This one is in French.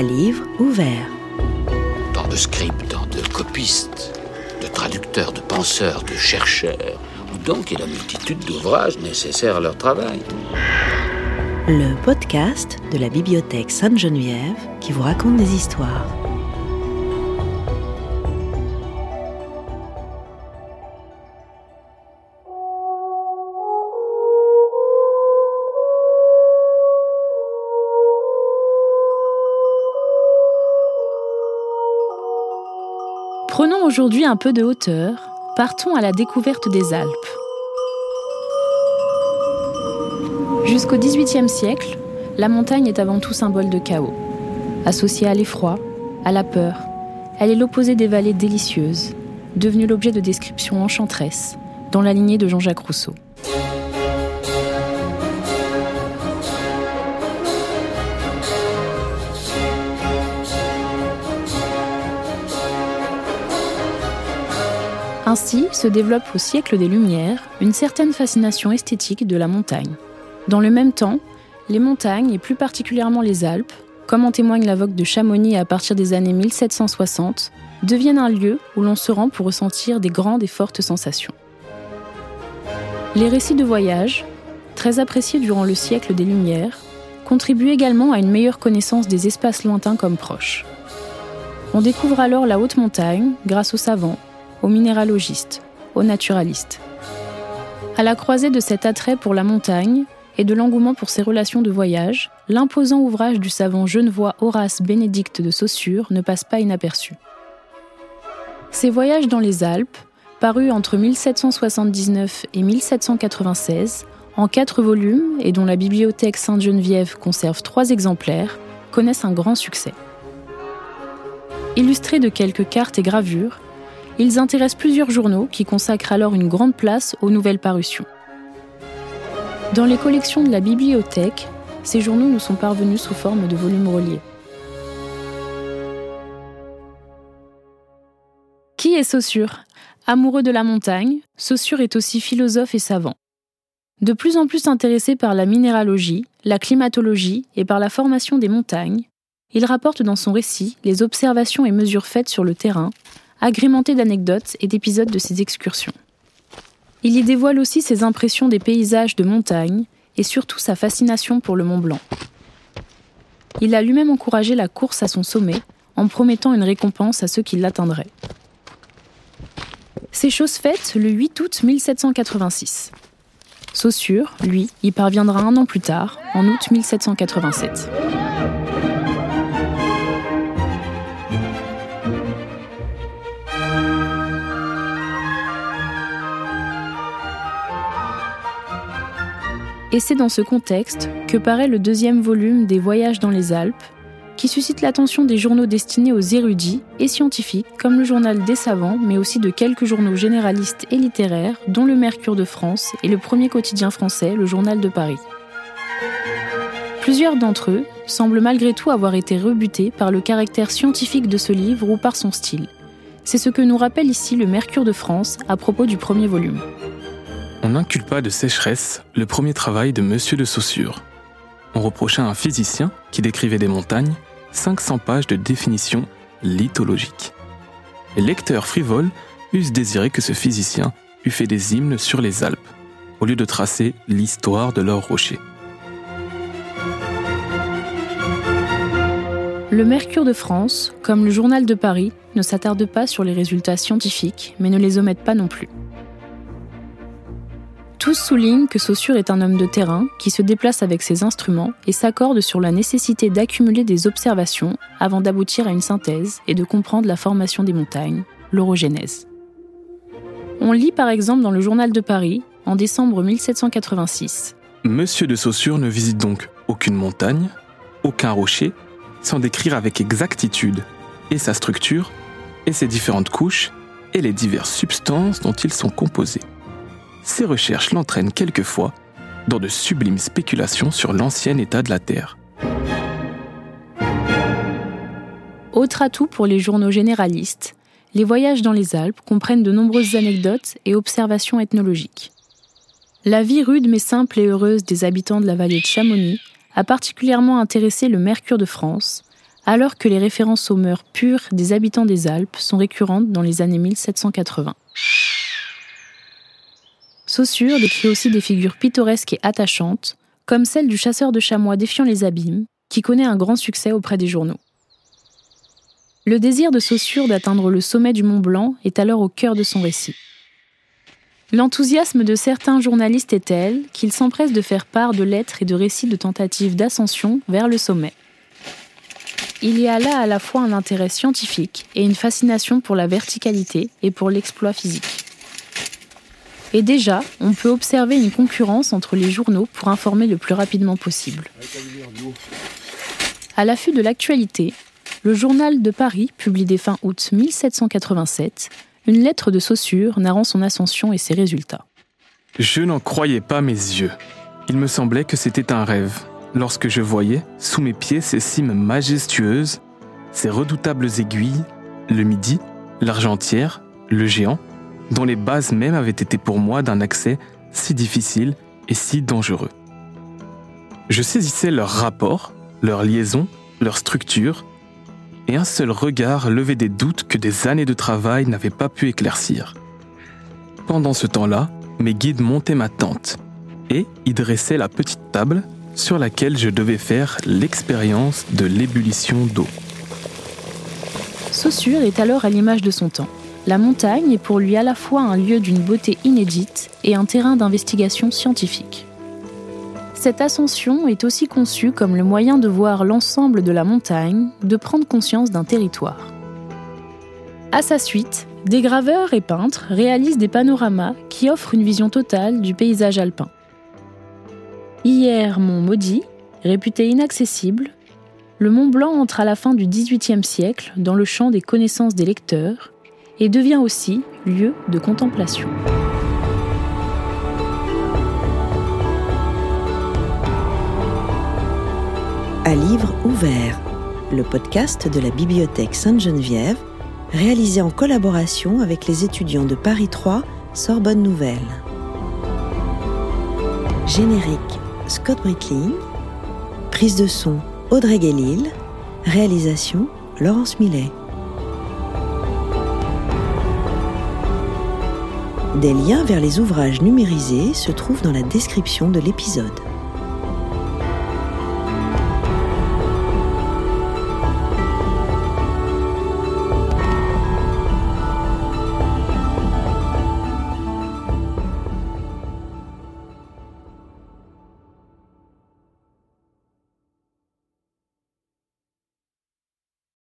à livre ouvert. Tant de scripts, de copistes, de traducteurs, de penseurs, de chercheurs, donc il y a la multitude d'ouvrages nécessaires à leur travail. Le podcast de la bibliothèque Sainte-Geneviève qui vous raconte des histoires. Aujourd'hui un peu de hauteur, partons à la découverte des Alpes. Jusqu'au XVIIIe siècle, la montagne est avant tout symbole de chaos. Associée à l'effroi, à la peur, elle est l'opposé des vallées délicieuses, devenue l'objet de descriptions enchanteresses, dans la lignée de Jean-Jacques Rousseau. Ainsi se développe au siècle des Lumières une certaine fascination esthétique de la montagne. Dans le même temps, les montagnes, et plus particulièrement les Alpes, comme en témoigne la vogue de Chamonix à partir des années 1760, deviennent un lieu où l'on se rend pour ressentir des grandes et fortes sensations. Les récits de voyage, très appréciés durant le siècle des Lumières, contribuent également à une meilleure connaissance des espaces lointains comme proches. On découvre alors la haute montagne grâce aux savants, aux minéralogistes, aux naturalistes. À la croisée de cet attrait pour la montagne et de l'engouement pour ses relations de voyage, l'imposant ouvrage du savant genevois Horace Bénédicte de Saussure ne passe pas inaperçu. Ses voyages dans les Alpes, parus entre 1779 et 1796, en quatre volumes et dont la bibliothèque Sainte-Geneviève conserve trois exemplaires, connaissent un grand succès. Illustrés de quelques cartes et gravures, ils intéressent plusieurs journaux qui consacrent alors une grande place aux nouvelles parutions. Dans les collections de la bibliothèque, ces journaux nous sont parvenus sous forme de volumes reliés. Qui est Saussure? Amoureux de la montagne, Saussure est aussi philosophe et savant. De plus en plus intéressé par la minéralogie, la climatologie et par la formation des montagnes, il rapporte dans son récit les observations et mesures faites sur le terrain, agrémenté d'anecdotes et d'épisodes de ses excursions. Il y dévoile aussi ses impressions des paysages de montagne et surtout sa fascination pour le Mont Blanc. Il a lui-même encouragé la course à son sommet en promettant une récompense à ceux qui l'atteindraient. C'est chose faite le 8 août 1786. Saussure, lui, y parviendra un an plus tard, en août 1787. Et c'est dans ce contexte que paraît le deuxième volume des Voyages dans les Alpes, qui suscite l'attention des journaux destinés aux érudits et scientifiques, comme le journal des savants, mais aussi de quelques journaux généralistes et littéraires, dont le Mercure de France et le premier quotidien français, le Journal de Paris. Plusieurs d'entre eux semblent malgré tout avoir été rebutés par le caractère scientifique de ce livre ou par son style. C'est ce que nous rappelle ici le Mercure de France à propos du premier volume on n'inculpa de sécheresse le premier travail de Monsieur de Saussure. On reprocha à un physicien qui décrivait des montagnes 500 pages de définition lithologique. Les lecteurs frivoles eussent désiré que ce physicien eût fait des hymnes sur les Alpes, au lieu de tracer l'histoire de leurs rochers. Le Mercure de France, comme le Journal de Paris, ne s'attarde pas sur les résultats scientifiques, mais ne les omette pas non plus. Tous soulignent que Saussure est un homme de terrain qui se déplace avec ses instruments et s'accorde sur la nécessité d'accumuler des observations avant d'aboutir à une synthèse et de comprendre la formation des montagnes, l'orogénèse. On lit par exemple dans le Journal de Paris, en décembre 1786. Monsieur de Saussure ne visite donc aucune montagne, aucun rocher, sans décrire avec exactitude et sa structure, et ses différentes couches, et les diverses substances dont ils sont composés ces recherches l'entraînent quelquefois dans de sublimes spéculations sur l'ancien état de la Terre. Autre atout pour les journaux généralistes, les voyages dans les Alpes comprennent de nombreuses anecdotes et observations ethnologiques. La vie rude mais simple et heureuse des habitants de la vallée de Chamonix a particulièrement intéressé le Mercure de France, alors que les références aux mœurs pures des habitants des Alpes sont récurrentes dans les années 1780. Saussure décrit aussi des figures pittoresques et attachantes, comme celle du chasseur de chamois défiant les abîmes, qui connaît un grand succès auprès des journaux. Le désir de Saussure d'atteindre le sommet du Mont Blanc est alors au cœur de son récit. L'enthousiasme de certains journalistes est tel qu'ils s'empressent de faire part de lettres et de récits de tentatives d'ascension vers le sommet. Il y a là à la fois un intérêt scientifique et une fascination pour la verticalité et pour l'exploit physique. Et déjà, on peut observer une concurrence entre les journaux pour informer le plus rapidement possible. À l'affût de l'actualité, le journal de Paris publie dès fin août 1787 une lettre de Saussure narrant son ascension et ses résultats. Je n'en croyais pas mes yeux. Il me semblait que c'était un rêve lorsque je voyais sous mes pieds ces cimes majestueuses, ces redoutables aiguilles, le midi, l'argentière, le géant, dont les bases même avaient été pour moi d'un accès si difficile et si dangereux. Je saisissais leur rapport, leur liaison, leur structure, et un seul regard levait des doutes que des années de travail n'avaient pas pu éclaircir. Pendant ce temps-là, mes guides montaient ma tente et y dressaient la petite table sur laquelle je devais faire l'expérience de l'ébullition d'eau. Saussure est alors à l'image de son temps. La montagne est pour lui à la fois un lieu d'une beauté inédite et un terrain d'investigation scientifique. Cette ascension est aussi conçue comme le moyen de voir l'ensemble de la montagne, de prendre conscience d'un territoire. À sa suite, des graveurs et peintres réalisent des panoramas qui offrent une vision totale du paysage alpin. Hier Mont Maudit, réputé inaccessible, le Mont Blanc entre à la fin du XVIIIe siècle dans le champ des connaissances des lecteurs et devient aussi lieu de contemplation. À livre ouvert, le podcast de la Bibliothèque Sainte-Geneviève, réalisé en collaboration avec les étudiants de Paris 3 Sorbonne Nouvelle. Générique Scott Brickling, prise de son Audrey Guélil, réalisation Laurence Millet. Des liens vers les ouvrages numérisés se trouvent dans la description de l'épisode.